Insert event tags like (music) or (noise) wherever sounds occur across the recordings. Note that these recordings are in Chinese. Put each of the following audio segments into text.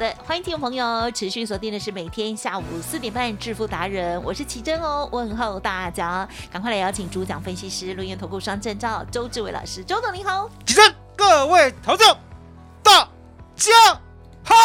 的，欢迎听众朋友持续锁定的是每天下午四点半致富达人，我是奇珍哦，问候大家，赶快来邀请主讲分析师轮源投顾双证照周志伟老师，周总你好，奇珍，各位投众，大家好。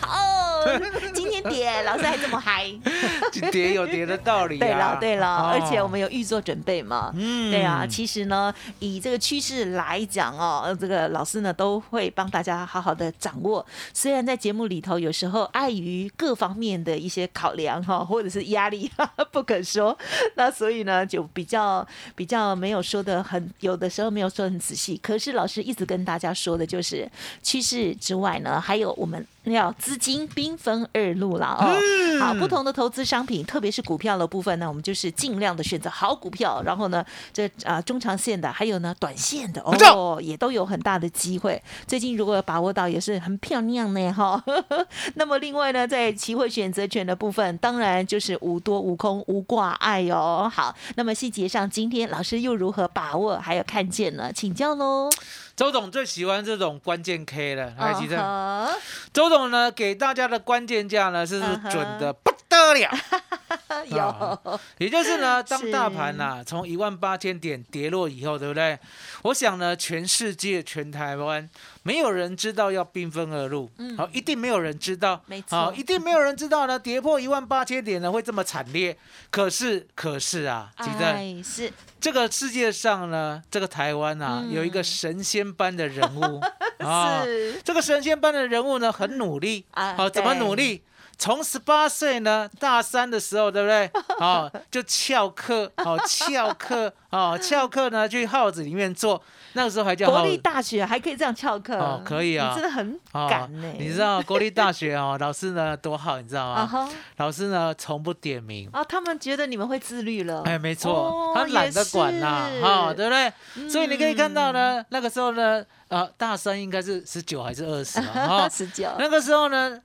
好，今 (laughs) 天跌，老师还这么嗨，(laughs) 跌有跌的道理、啊。对了，对了，哦、而且我们有预做准备嘛。嗯，对啊，其实呢，以这个趋势来讲哦，这个老师呢都会帮大家好好的掌握。虽然在节目里头有时候碍于各方面的一些考量哈，(laughs) 或者是压力 (laughs) 不可说，那所以呢就比较比较没有说的很，有的时候没有说很仔细。可是老师一直跟大家说的就是趋势之外呢，还有我们。要资金兵分二路了哦，好，不同的投资商品，特别是股票的部分呢，我们就是尽量的选择好股票，然后呢，这啊中长线的，还有呢短线的哦，也都有很大的机会。最近如果把握到，也是很漂亮呢哈。(laughs) 那么另外呢，在期货选择权的部分，当然就是无多无空无挂碍哦。好，那么细节上，今天老师又如何把握还有看见呢？请教喽。周董最喜欢这种关键 K 了，来吉正。周董呢给大家的关键价呢是准的不得了，(laughs) 有，也就是呢，当大盘呐从一万八千点跌落以后，对不对？我想呢，全世界、全台湾没有人知道要兵分二路，好，一定没有人知道，没错，一定没有人知道呢，跌破一万八千点呢会这么惨烈。可是，可是啊，记得是。这个世界上呢，这个台湾啊，有一个神仙般的人物。(laughs) 啊，这个神仙般的人物呢，很努力。啊，怎么努力？从十八岁呢，大三的时候，对不对？(laughs) 哦，就翘课，哦，翘课，哦，翘课呢，去号子里面做。那个时候还叫国立大学，还可以这样翘课，哦，可以啊，真的很敢呢。你知道国立大学哦，(laughs) 老师呢多好，你知道吗？老师呢从不点名啊，他们觉得你们会自律了。哎，没错，他懒得管呐，哈，对不对？所以你可以看到呢，那个时候呢，啊，大三应该是十九还是二十啊？(laughs) 十九。那个时候呢。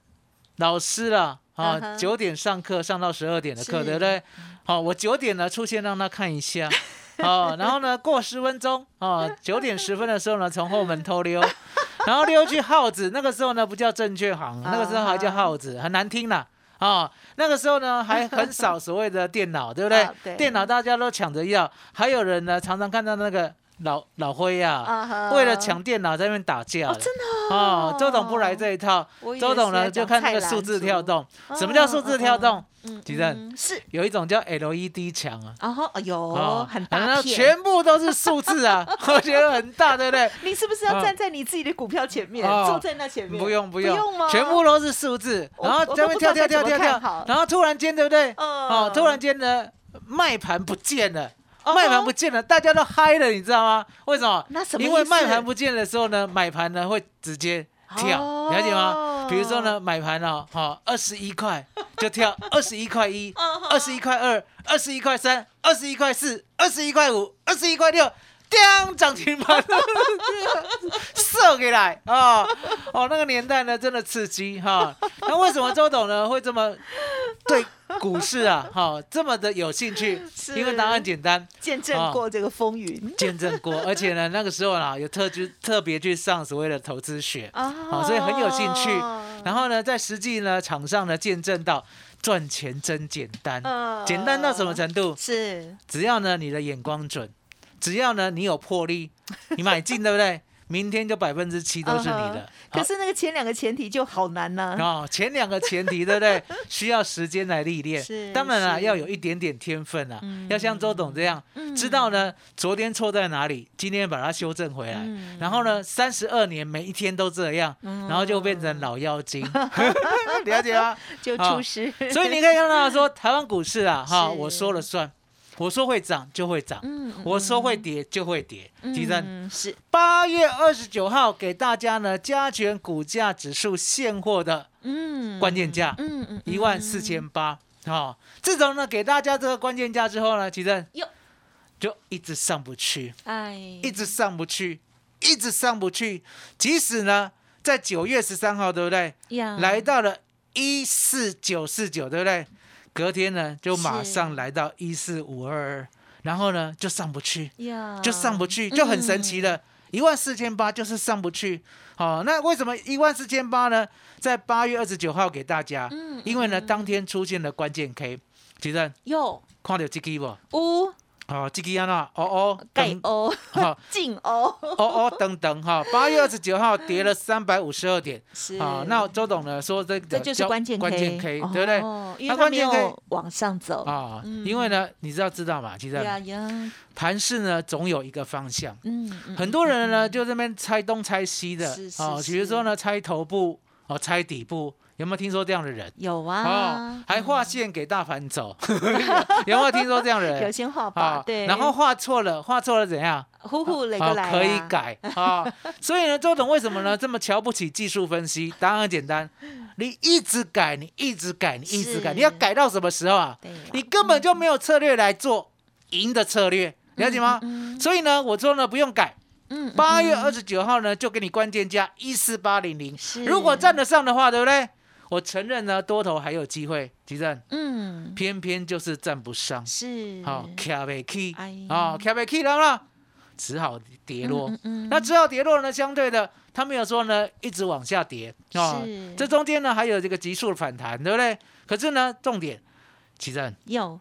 老师了啊，九点上课上到十二点的课，对不对？好，我九点呢出现让他看一下，(laughs) 好，然后呢过十分钟啊，九点十分的时候呢从后门偷溜，(laughs) 然后溜去耗子，那个时候呢不叫正确行，那个时候还叫耗子，很难听啦啊。那个时候呢还很少所谓的电脑，对不 (laughs) 对？电脑大家都抢着要，还有人呢常常看到那个。老老灰呀，为了抢电脑在那边打架，真的哦。周董不来这一套，周董呢就看那个数字跳动。什么叫数字跳动？吉正是有一种叫 LED 墙啊。哦，有很大全部都是数字啊，(laughs) 我觉得很大，对不对？你是不是要站在你自己的股票前面，坐在那前面？不用不用，全部都是数字，然后在那边跳跳跳跳跳，然后突然间，对不对？哦，突然间呢，卖盘不见了。卖盘不见了，大家都嗨了，你知道吗？为什么？因为卖盘不见的时候呢，买盘呢会直接跳，了解吗？比如说呢，买盘哦，好，二十一块就跳二十一块一，二十一块二，二十一块三，二十一块四，二十一块五，二十一块六。叮，涨停板，(laughs) 射给来啊！哦，那个年代呢，真的刺激哈。那为什么周董呢会这么对股市啊，(laughs) 哈，这么的有兴趣？因为答案简单，见证过这个风云，见证过，(laughs) 而且呢，那个时候啊，有特去特别去上所谓的投资学啊，所以很有兴趣。然后呢，在实际呢场上呢，见证到赚钱真简单，简单到什么程度？是，只要呢你的眼光准。只要呢，你有魄力，你买进对不对？明天就百分之七都是你的。可是那个前两个前提就好难呢。哦，前两个前提对不对？(laughs) 需要时间来历练。是，当然了，要有一点点天分啊。要像周董这样，知道呢，昨天错在哪里，今天把它修正回来。嗯然后呢，三十二年每一天都这样，然后就变成老妖精。(laughs) 了解吗？(laughs) 就出师。所以你可以看到说，台湾股市啊，哈，我说了算。我说会涨就会涨，我说会跌就会跌。提升是八月二十九号给大家呢加权股价指数现货的嗯关键价，嗯嗯一万四千八。好，自从呢给大家这个关键价之后呢，其实就一直上不去，哎，一直上不去，一直上不去。即使呢在九月十三号，对不对？来到了一四九四九，对不对？隔天呢，就马上来到一四五二二，然后呢就上不去，就上不去，就很神奇的。一万四千八就是上不去。好，那为什么一万四千八呢？在八月二十九号给大家，因为呢当天出现了关键 K，其实有看到这个不？有。好，这个安啦，哦哦，盖哦，好，(laughs) 进哦，哦哦，等等哈，八月二十九号跌了三百五十二点，是。啊，那周董呢说这这就是关键 K，对不对？因为关键 K 往上走。啊，因为呢，你知道知道嘛？其实盘势呢总有一个方向，嗯，很多人呢就这边猜东猜西的，啊，比如说呢猜头部，哦，猜底部。有没有听说这样的人？有啊，哦，还画线给大盘走，(laughs) 有没有听说这样的人？(laughs) 有先画吧，对，然后画错了，画错了怎样？呼呼来个来可以改啊。(laughs) 所以呢，周董为什么呢这么瞧不起技术分析？答案很简单，你一直改，你一直改，你一直改，你要改到什么时候啊？你根本就没有策略来做赢的策略，了解吗？所以呢，我说呢，不用改。嗯，八月二十九号呢，就给你关键价一四八零零，如果站得上的话，对不对？我承认呢，多头还有机会，吉正，嗯，偏偏就是站不上，是，好，卡不起，啊，卡不起了啦，只好跌落。嗯那只好跌落呢，相对的，他没有说呢，一直往下跌，啊，这中间呢还有这个急速的反弹，对不对？可是呢，重点，吉正有，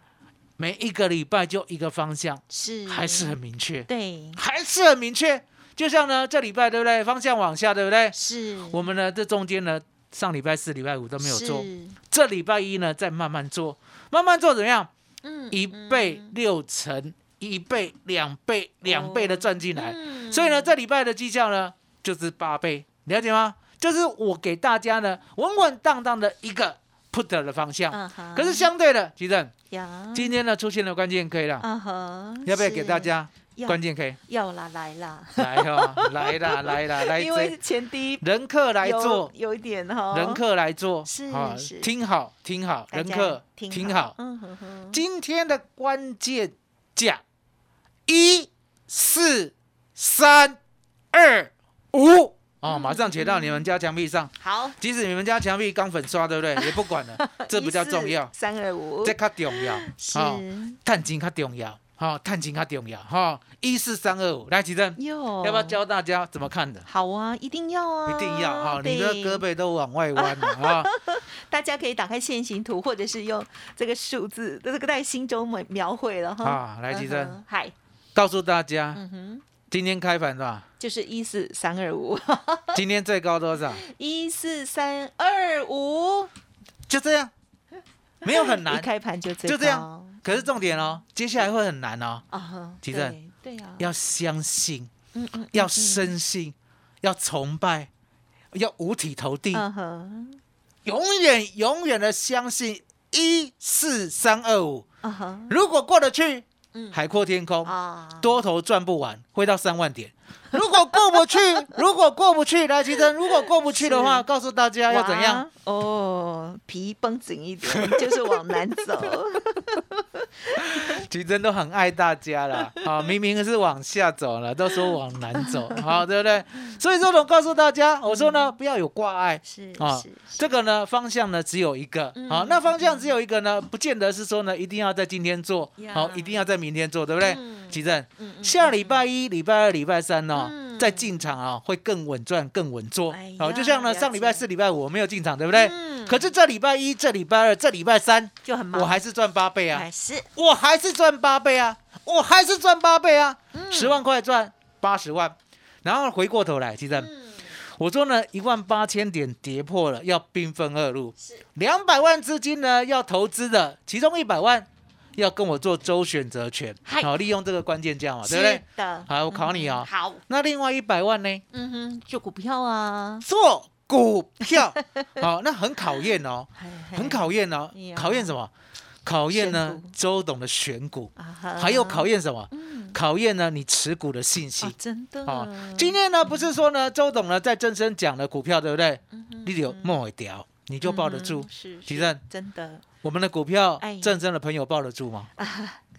每一个礼拜就一个方向，是，还是很明确，对，还是很明确。就像呢，这礼拜对不对？方向往下，对不对？是，我们呢这中间呢。上礼拜四、礼拜五都没有做，这礼拜一呢再慢慢做，慢慢做怎么样？嗯，一倍、六成、一倍、两倍、两倍的赚进来，所以呢，这礼拜的绩效呢就是八倍，了解吗？就是我给大家呢稳稳当当的一个 put 的方向，可是相对的，吉正，今天呢出现了关键 K 了，要不要给大家？关键 K 要啦，来啦，来哈，(laughs) 来啦，来啦，来。因为前第一人客来做，有一点哈。人客来做，是是。听好，听好，人客听好。嗯哼哼。今天的关键价一四三二五哦，马上贴到你们家墙壁上。好，即使你们家墙壁刚粉刷，对不对？(laughs) 也不管了，这比较重要。三二五，这较重要。是，探金较重要。好，探情较重要哈，一四三二五，来齐正，要不要教大家怎么看的？好啊，一定要啊，一定要哈，你的胳膊都往外弯了哈！(laughs) 大家可以打开线形图，或者是用这个数字，这个在心中描描绘了哈。啊，来齐正，嗨，告诉大家，嗯哼，今天开盘是吧？就是一四三二五，(laughs) 今天最高多少？一四三二五，就这样，没有很难，(laughs) 一开盘就就这样。可是重点哦，接下来会很难哦。啊哈，提正，对呀，要相信，嗯嗯，要深信，要崇拜，要五体投地，永远永远的相信一四三二五。如果过得去，海阔天空，多头赚不完，会到三万点。如果过不去，如果过不去，来其实。如果过不去的话，告诉大家要怎样？哦，皮绷紧一点，就是往南走。(laughs) 其实都很爱大家了，(laughs) 啊，明明是往下走了，都说往南走，(laughs) 好，对不对？所以说我告诉大家，我说呢，不要有挂碍，是啊，这个呢方向呢只有一个，好，那方向只有一个呢，不见得是说呢一定要在今天做，好，一定要在明天做，对不对？奇珍，下礼拜一、礼拜二、礼拜三呢，再进场啊，会更稳赚、更稳做，好，就像呢上礼拜四、礼拜五我没有进场，对不对？可是这礼拜一、这礼拜二、这礼拜三就很忙，我还是赚八倍啊！还是。我还是赚八倍啊！我还是赚八倍啊！十万块赚八十万，然后回过头来，其实我说呢，一万八千点跌破了，要兵分二路，两百万资金呢要投资的，其中一百万要跟我做周选择权，好，利用这个关键价嘛，对不对？的，好，我考你啊。好，那另外一百万呢？嗯哼，做股票啊。做股票，(laughs) 好，那很考验哦，很考验哦，考验什么？考验呢，周董的选股，还有考验什么？考验呢，你持股的信心。真的啊，今天呢，不是说呢，周董呢在正身讲的股票，对不对？你有莫一条，你就抱得住。是，其正，真的，我们的股票，正身的朋友抱得住吗？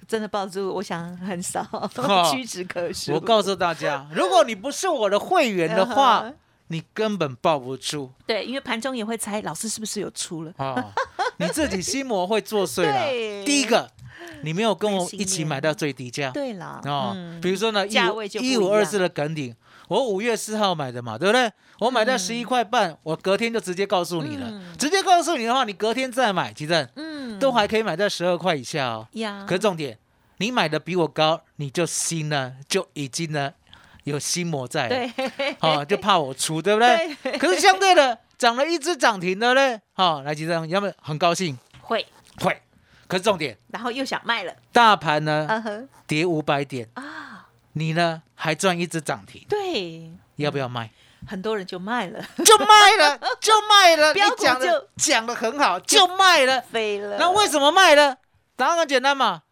真的抱住，我想很少，(laughs) 屈指可数。我告诉大家，如果你不是我的会员的话。(laughs) 你根本抱不住，对，因为盘中也会猜老师是不是有出了啊？你自己心魔会作祟了。(laughs) 第一个，你没有跟我一起买到最低价，对了啊。比如说呢，一五二四的梗顶，我五月四号买的嘛，对不对？我买在十一块半，我隔天就直接告诉你了，直接告诉你的话，你隔天再买，其实嗯，都还可以买在十二块以下哦。呀，可是重点，你买的比我高，你就心呢就已经呢。有心魔在，对，好就怕我出，对不对？可是相对的，涨了一只涨停的嘞，好，来几张，要不很高兴？会。会，可是重点，然后又想卖了，大盘呢跌五百点。啊，你呢还赚一只涨停，对，要不要卖？很多人就卖了，就卖了，(laughs) 就卖了，你讲的讲的很好，就卖了，飞了。那为什么卖了？答案很简单嘛，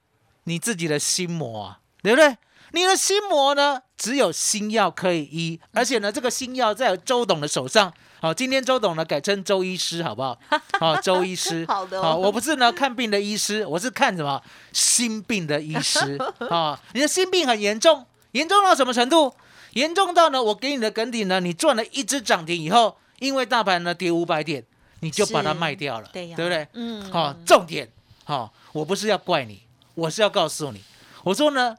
你自己的心魔啊，对不对？你的心魔呢？只有心药可以医，而且呢，这个心药在周董的手上。好，今天周董呢改称周医师，好不好？好，(laughs) 周医师。好的。好，我不是呢看病的医师，我是看什么心病的医师。啊，(laughs) 你的心病很严重，严重到什么程度？严重到呢，我给你的梗顶呢，你赚了一只涨停以后，因为大盘呢跌五百点，你就把它卖掉了，对不对？嗯。好，重点。好，我不是要怪你，我是要告诉你，我说呢。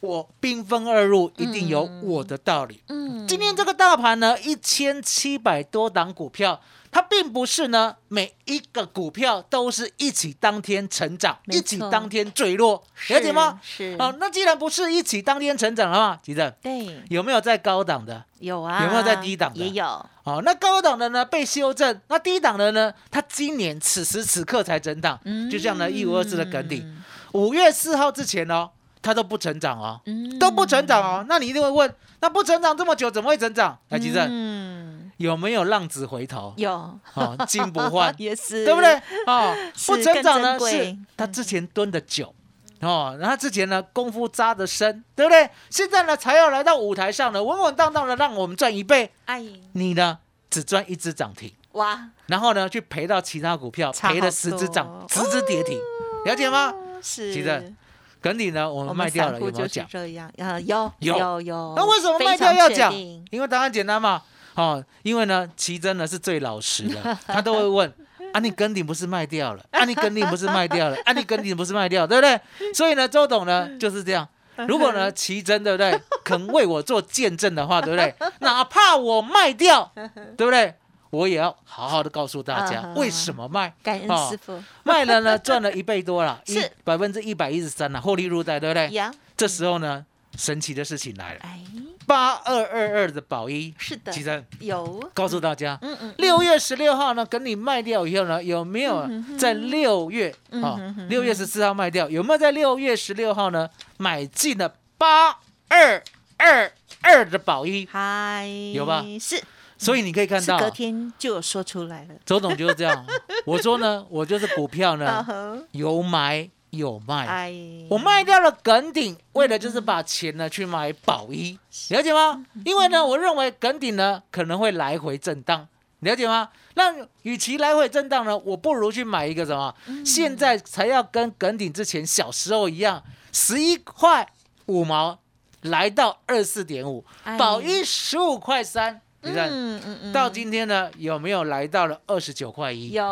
我兵分二路，一定有我的道理。嗯，今天这个大盘呢，一千七百多档股票，它并不是呢每一个股票都是一起当天成长，一起当天坠落，了解吗？是。好，那既然不是一起当天成长的话，吉正，对，有没有在高档的？有啊。有没有在低档的？也有。好，那高档的呢被修正，那低档的呢，它今年此时此刻才整档，嗯，就像呢一五二四的梗顶，五月四号之前哦。它都不成长哦，嗯都不成长哦，那你一定会问，那不成长这么久，怎么会成长？来，吉正，有没有浪子回头？有，哦，金不换 (laughs) 也是，对不对？哦，不成长呢，是他之前蹲的久，哦，然后之前呢功夫扎的深，对不对？现在呢才要来到舞台上呢，稳稳当当的让我们赚一倍，哎，你呢只赚一只涨停，哇，然后呢去赔到其他股票，赔了十只涨，十只跌停，了解吗？是，吉正。梗底呢，我们卖掉了，有没有讲？这样啊，有有有。那为什么卖掉要讲？因为答案简单嘛，(laughs) 哦，因为呢，奇珍呢是最老实的，(laughs) 他都会问：啊，你梗顶不是卖掉了？啊，你梗顶不是卖掉了？啊，你梗顶不是卖掉，对不对？所以呢，周董呢就是这样。如果呢，奇珍对不对，肯为我做见证的话，对不对？(laughs) 哪怕我卖掉，对不对？我也要好好的告诉大家为什么卖，感恩师傅卖了呢，赚了一倍多了，是百分之一百一十三了，获利入袋，对不对？这时候呢，神奇的事情来了，八二二二的宝一，是的，其实有告诉大家，嗯嗯，六月十六号呢，跟你卖掉以后呢，有没有在六月啊？六月十四号卖掉，有没有在六月十六号呢买进了八二二二的宝一？嗨，有吧？是。所以你可以看到，隔天就有说出来了。(laughs) 周董就是这样，我说呢，我就是股票呢，(laughs) 有买有卖。我卖掉了耿鼎，为了就是把钱呢去买宝一，了解吗？因为呢，我认为耿鼎呢可能会来回震荡，了解吗？那与其来回震荡呢，我不如去买一个什么？现在才要跟耿鼎之前小时候一样，十一块五毛来到二四点五，宝一十五块三。你看，嗯嗯嗯，到今天呢，有没有来到了二十九块一？有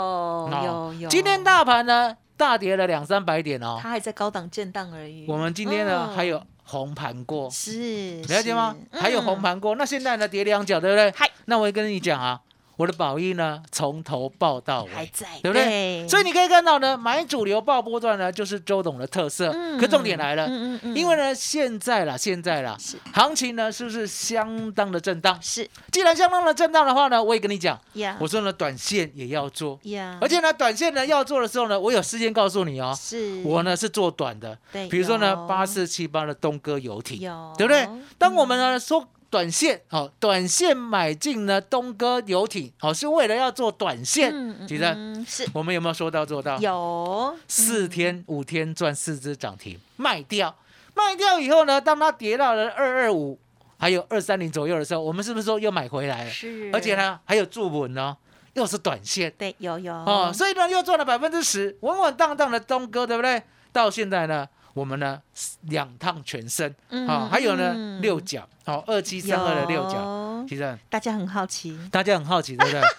有有。今天大盘呢，大跌了两三百点哦。它还在高档震荡而已。我们今天呢，还有红盘过，是了解吗？还有红盘过，那现在呢，跌两脚，对不对？嗨，那我也跟你讲啊，我的宝益呢，从头报到尾，还在，对不对？所以你可以看到呢，买主流报波段呢，就是周董的特色。可重点来了，因为呢，现在啦，现在啦，行情呢，是不是相当的震荡？是。既然相当的震荡的话呢，我也跟你讲，我说呢，短线也要做，而且呢，短线呢要做的时候呢，我有事先告诉你哦，是我呢是做短的，对，比如说呢，八四七八的东哥游艇，对不对？当我们呢说。短线好，短线买进呢？东哥游艇好，是为了要做短线。其实是我们有没有说到做到？有四天五天赚四只涨停，卖掉卖掉以后呢？当它跌到了二二五，还有二三零左右的时候，我们是不是说又买回来了？是，而且呢还有注稳呢，又是短线。对，有有哦，所以呢又赚了百分之十，稳稳当当的东哥，对不对？到现在呢？我们呢两趟全身，好，还有呢六角，好二七三二的六角，其实大家很好奇，大家很好奇，对不对？(laughs)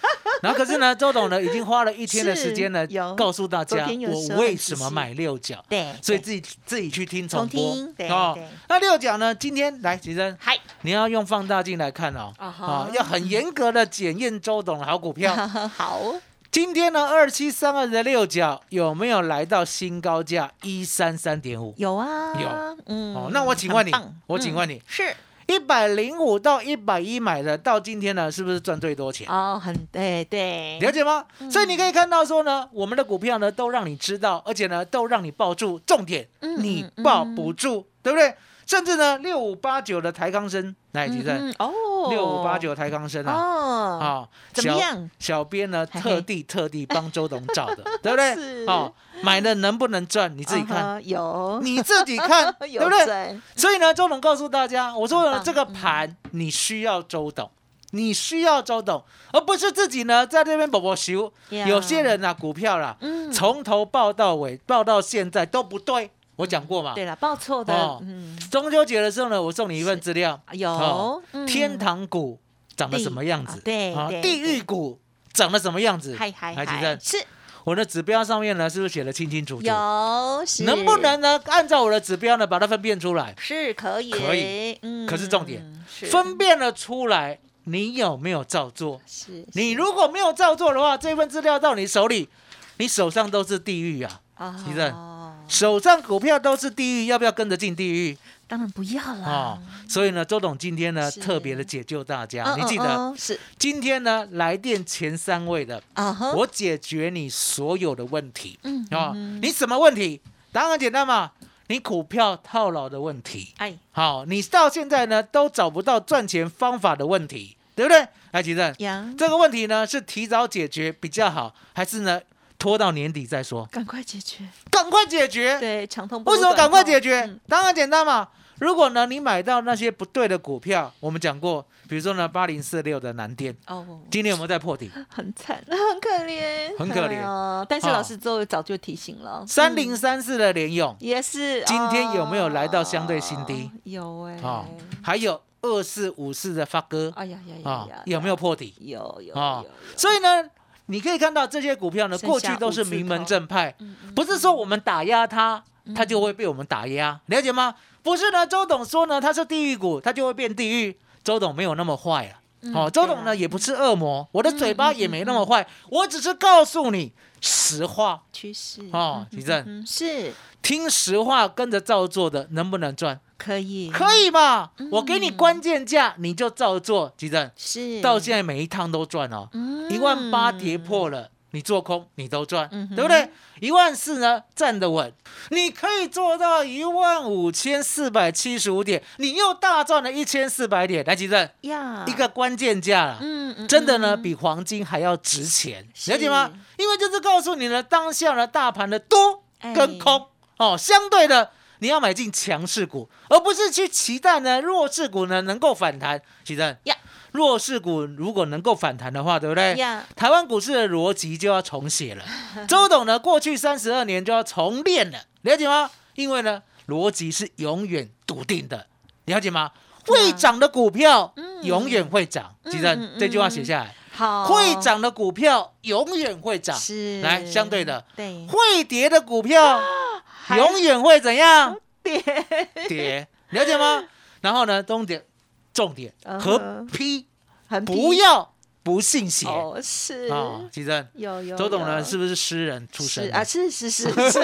然后可是呢，周董呢已经花了一天的时间呢，告诉大家我为什么买六角，对，所以自己自己去听重播，哦。那六角呢，今天来，其实嗨，你要用放大镜来看哦，啊，要很严格的检验周董的好股票，(laughs) 好。今天呢，二七三二的六角有没有来到新高价一三三点五？有啊，有。嗯，哦，那我请问你，我请问你，是一百零五到一百一买的，到今天呢，是不是赚最多钱？哦，很对对，了解吗？所以你可以看到说呢，我们的股票呢，都让你知道，而且呢，都让你抱住，重点你抱不住，对不对？甚至呢，六五八九的台康生来几阵哦，六五八九台康生啊，哦，怎么样？小编呢特地特地帮周董找的，(laughs) 对不对？哦，买了能不能赚？你自己看，有 (laughs) 你自己看，(laughs) 对不对？所以呢，周董告诉大家，我说这个盘你需要周董，你需要周董，而不是自己呢在这边宝宝修。有些人啊，股票啦，从头报到尾，报到现在都不对。我讲过嘛？对了，报错的。嗯，中秋节的时候呢，我送你一份资料。有天堂股长得什么样子？对啊，地狱股长得什么样子？嗨嗨嗨！是，我的指标上面呢，是不是写的清清楚楚？有，能不能呢？按照我的指标呢，把它分辨出来？是可以，可以。嗯，可是重点，分辨了出来，你有没有照做？是。你如果没有照做的话，这份资料到你手里，你手上都是地狱啊！啊，其实。手上股票都是地狱，要不要跟着进地狱？当然不要了。所以呢，周董今天呢特别的解救大家，你记得是今天呢来电前三位的啊，我解决你所有的问题。嗯啊，你什么问题？答案很简单嘛，你股票套牢的问题。哎，好，你到现在呢都找不到赚钱方法的问题，对不对？来，吉正，这个问题呢是提早解决比较好，还是呢？拖到年底再说，赶快解决，赶快解决。对，长通为什么赶快解决？当然简单嘛。如果呢，你买到那些不对的股票，我们讲过，比如说呢，八零四六的南电，哦，今天有没有在破底？很惨，很可怜，很可怜。但是老师周早就提醒了，三零三四的联勇也是，今天有没有来到相对新低？有哎，啊，还有二四五四的发哥，哎呀呀呀，有没有破底？有有有。所以呢？你可以看到这些股票呢，过去都是名门正派，不是说我们打压它，它就会被我们打压，了解吗？不是呢，周董说呢，它是地狱股，它就会变地狱。周董没有那么坏啊，哦，周董呢也不是恶魔，我的嘴巴也没那么坏，我只是告诉你实话。趋势。哦，李正。是。听实话跟着照做的，能不能赚？可以，可以嘛？我给你关键价，你就照做。吉正。是。到现在每一趟都赚哦，一万八跌破了，你做空你都赚，对不对？一万四呢站得稳，你可以做到一万五千四百七十五点，你又大赚了一千四百点。来，吉正呀，一个关键价了，嗯嗯，真的呢比黄金还要值钱，了解吗？因为就是告诉你呢，当下呢大盘的多跟空哦，相对的。你要买进强势股，而不是去期待呢弱势股呢能够反弹。其实呀，弱势股如果能够反弹的话，对不对？台湾股市的逻辑就要重写了。(laughs) 周董呢，过去三十二年就要重练了，了解吗？因为呢，逻辑是永远笃定的，了解吗？会涨的股票永远会涨。记得这句话写下来，好，会涨的股票永远会涨。是，来相对的，对，会跌的股票。(gasps) 永远会怎样跌跌，了解吗？然后呢，重点重点和 P，不要不信邪。哦，是啊，其实有有。周董呢，是不是诗人出身啊？是是是是是。(laughs)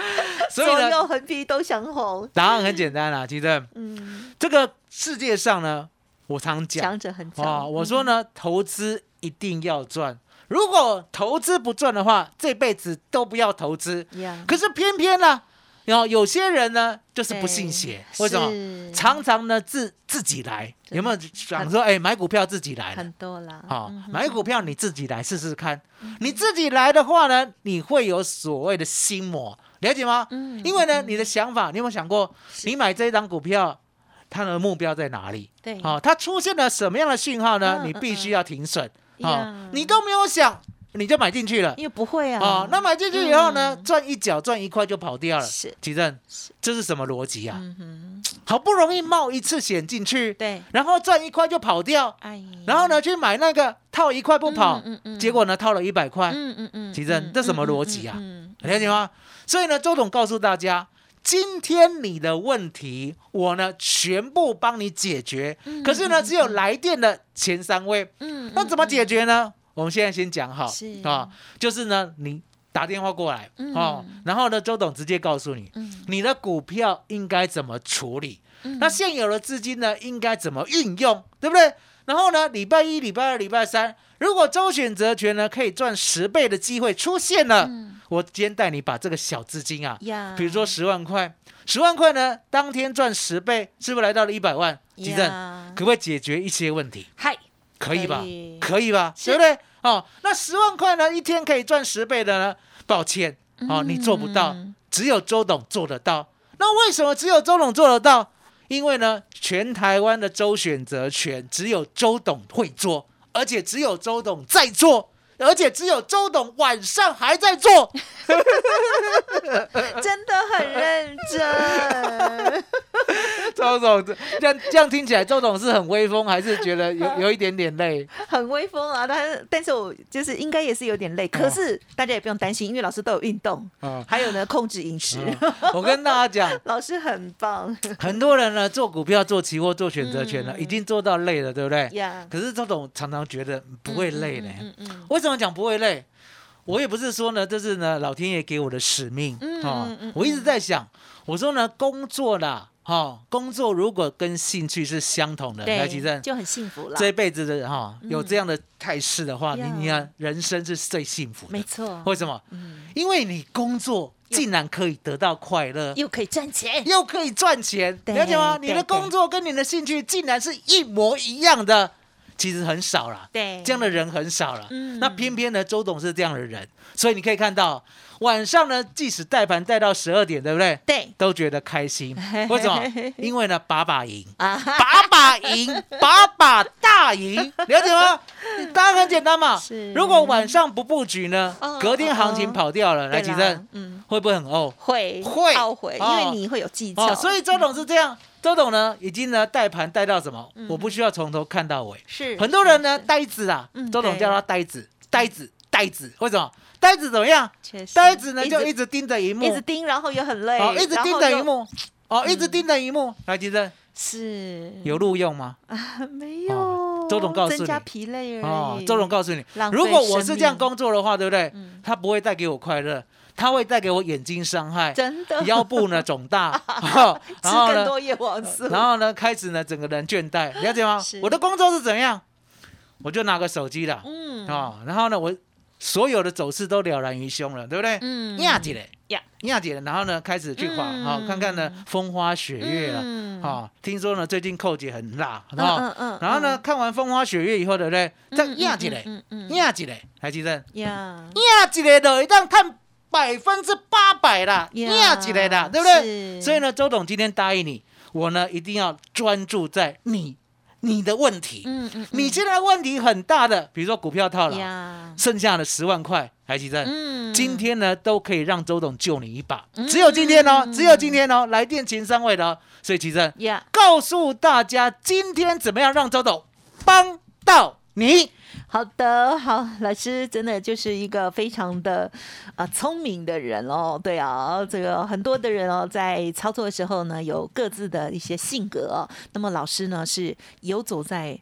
(laughs) 所以呢，横批都想红。答案很简单啦，其实，嗯，这个世界上呢，我常讲，强者很啊。我说呢，投资一定要赚。如果投资不赚的话，这辈子都不要投资。可是偏偏呢，然后有些人呢，就是不信邪，为什么？常常呢自自己来，有没有想说，哎，买股票自己来？很多啦。好，买股票你自己来试试看。你自己来的话呢，你会有所谓的心魔，了解吗？嗯。因为呢，你的想法，你有没有想过，你买这一张股票，它的目标在哪里？对。好，它出现了什么样的讯号呢？你必须要停损。啊，你都没有想，你就买进去了，因为不会啊。啊，那买进去以后呢，赚一角赚一块就跑掉了。是，奇正，这是什么逻辑啊？好不容易冒一次险进去，对，然后赚一块就跑掉，哎，然后呢去买那个套一块不跑，嗯嗯，结果呢套了一百块，嗯嗯嗯，奇正，这什么逻辑啊？了解吗？所以呢，周总告诉大家。今天你的问题，我呢全部帮你解决。可是呢，只有来电的前三位。嗯，那怎么解决呢？我们现在先讲好啊，就是呢，你打电话过来哦，然后呢，周董直接告诉你，你的股票应该怎么处理，那现有的资金呢应该怎么运用，对不对？然后呢，礼拜一、礼拜二、礼拜三，如果周选择权呢可以赚十倍的机会出现了。我今天带你把这个小资金啊，比如说十万块，十万块呢，当天赚十倍，是不是来到了一百万？吉正，可不可以解决一些问题？嗨，可以吧？可以吧？对不对？哦，那十万块呢，一天可以赚十倍的呢？抱歉，哦，你做不到，只有周董做得到。那为什么只有周董做得到？因为呢，全台湾的周选择权只有周董会做，而且只有周董在做。而且只有周董晚上还在做，(laughs) 真的很认真。周总这样这样听起来，周总是很威风，还是觉得有有一点点累？(laughs) 很威风啊，但是但是我就是应该也是有点累。可是大家也不用担心，因为老师都有运动，还有呢控制饮食。我跟大家讲，(laughs) 老师很棒。很多人呢做股票、做期货、做选择权呢，已经做到累了，对不对？呀。可是周董常常觉得不会累呢。嗯嗯。为什么讲不会累？我也不是说呢，这是呢老天爷给我的使命。嗯嗯嗯。我一直在想，我说呢工作啦。哈，工作如果跟兴趣是相同的，来吉正就很幸福了。这一辈子的哈，有这样的态势的话，你你看人生是最幸福的。没错。为什么？嗯，因为你工作竟然可以得到快乐，又可以赚钱，又可以赚钱，了解吗？你的工作跟你的兴趣竟然是一模一样的，其实很少了。对，这样的人很少了。嗯，那偏偏呢，周董是这样的人，所以你可以看到。晚上呢，即使带盘带到十二点，对不对？对，都觉得开心。(laughs) 为什么？因为呢，把把赢，把把赢，(laughs) 把把大赢，了解吗？(laughs) 当然很简单嘛。如果晚上不布局呢，隔天行情跑掉了，来几阵，嗯，会不会很呕？会，会懊悔，因为你会有技巧。所以周董是这样，周董呢，已经呢带盘带到什么？我不需要从头看到尾。是，很多人呢呆子啊，周董叫他呆子，呆子，呆子，为什么？呆子怎么样？呆子呢就一直盯着荧幕，一直盯，然后也很累。哦，一直盯着荧幕，哦，一直盯着荧幕。来，吉正，是有录用吗？啊，没有。周总告诉你，增加疲累哦。周总告诉你，如果我是这样工作的话，对不对？他不会带给我快乐，他会带给我眼睛伤害，真的。腰部呢肿大，(laughs) 然后呢，多叶黄素，然后呢，开始呢，整个人倦怠，了解吗？我的工作是怎样？我就拿个手机了，嗯，啊，然后呢，我。所有的走势都了然于胸了，对不对？嗯，亚姐嘞，亚亚姐，然后呢，开始去画，好看看呢，风花雪月了，好，听说呢，最近寇姐很辣，嗯嗯，然后呢，看完风花雪月以后，对不对？再亚姐嘞，亚姐嘞，还记得？亚亚姐嘞的，一旦看百分之八百了，亚姐嘞的，对不对？所以呢，周董今天答应你，我呢一定要专注在你。你的问题，嗯嗯，你现在问题很大的，比如说股票套牢，剩下的十万块，还记得？嗯，今天呢都可以让周董救你一把，只有今天哦，只有今天哦，来电前三位的，所以其实，告诉大家今天怎么样让周董帮到你。好的，好，老师真的就是一个非常的啊聪明的人哦。对啊，这个很多的人哦，在操作的时候呢，有各自的一些性格。那么老师呢，是游走在。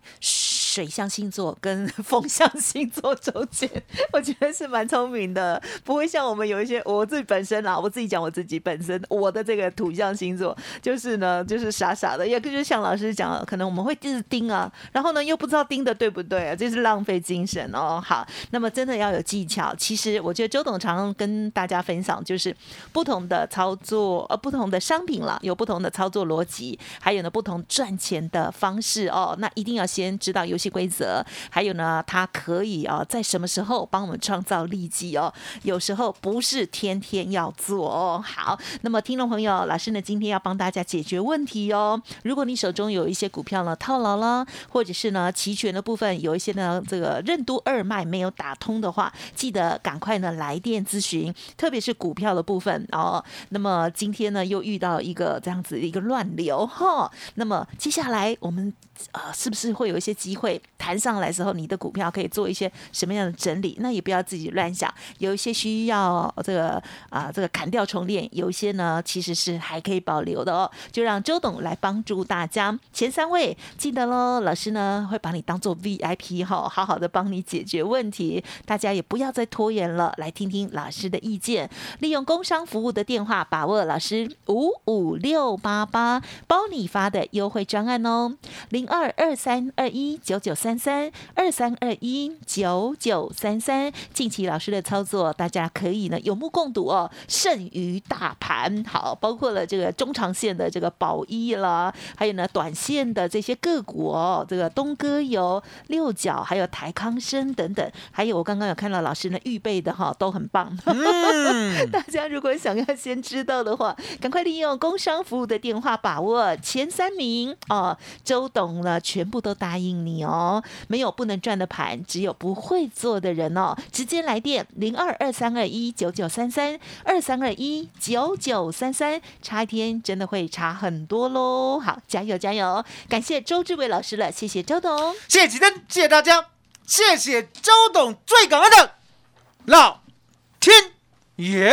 水象星座跟 (laughs) 风象星座中间，我觉得是蛮聪明的，不会像我们有一些我自己本身啊，我自己讲我自己本身，我的这个土象星座就是呢，就是傻傻的，也就是像老师讲，可能我们会一直盯啊，然后呢又不知道盯的对不对啊，这是浪费精神哦。好，那么真的要有技巧。其实我觉得周董常常跟大家分享，就是不同的操作，呃，不同的商品了，有不同的操作逻辑，还有呢不同赚钱的方式哦。那一定要先知道游规则，还有呢，它可以啊在什么时候帮我们创造利基哦。有时候不是天天要做哦。好，那么听众朋友，老师呢今天要帮大家解决问题哦。如果你手中有一些股票呢套牢了，或者是呢期权的部分有一些呢这个任督二脉没有打通的话，记得赶快呢来电咨询，特别是股票的部分哦。那么今天呢又遇到一个这样子的一个乱流哈，那么接下来我们。呃，是不是会有一些机会弹上来之后，你的股票可以做一些什么样的整理？那也不要自己乱想，有一些需要这个啊，这个砍掉重练，有一些呢其实是还可以保留的哦。就让周董来帮助大家，前三位记得喽，老师呢会把你当做 VIP 哈，好好的帮你解决问题。大家也不要再拖延了，来听听老师的意见，利用工商服务的电话，把握老师五五六八八包你发的优惠专案哦，零。二二三二一九九三三二三二一九九三三，近期老师的操作，大家可以呢有目共睹哦。剩余大盘好，包括了这个中长线的这个宝一了，还有呢短线的这些个股哦，这个东哥油六角，还有台康生等等，还有我刚刚有看到老师呢预备的哈，都很棒。(laughs) 大家如果想要先知道的话，赶快利用工商服务的电话把握前三名哦，周董。了，全部都答应你哦，没有不能赚的盘，只有不会做的人哦。直接来电零二二三二一九九三三二三二一九九三三，差一天真的会差很多喽。好，加油加油！感谢周志伟老师了，谢谢周董，谢谢吉登，谢谢大家，谢谢周董，最感恩的老天爷。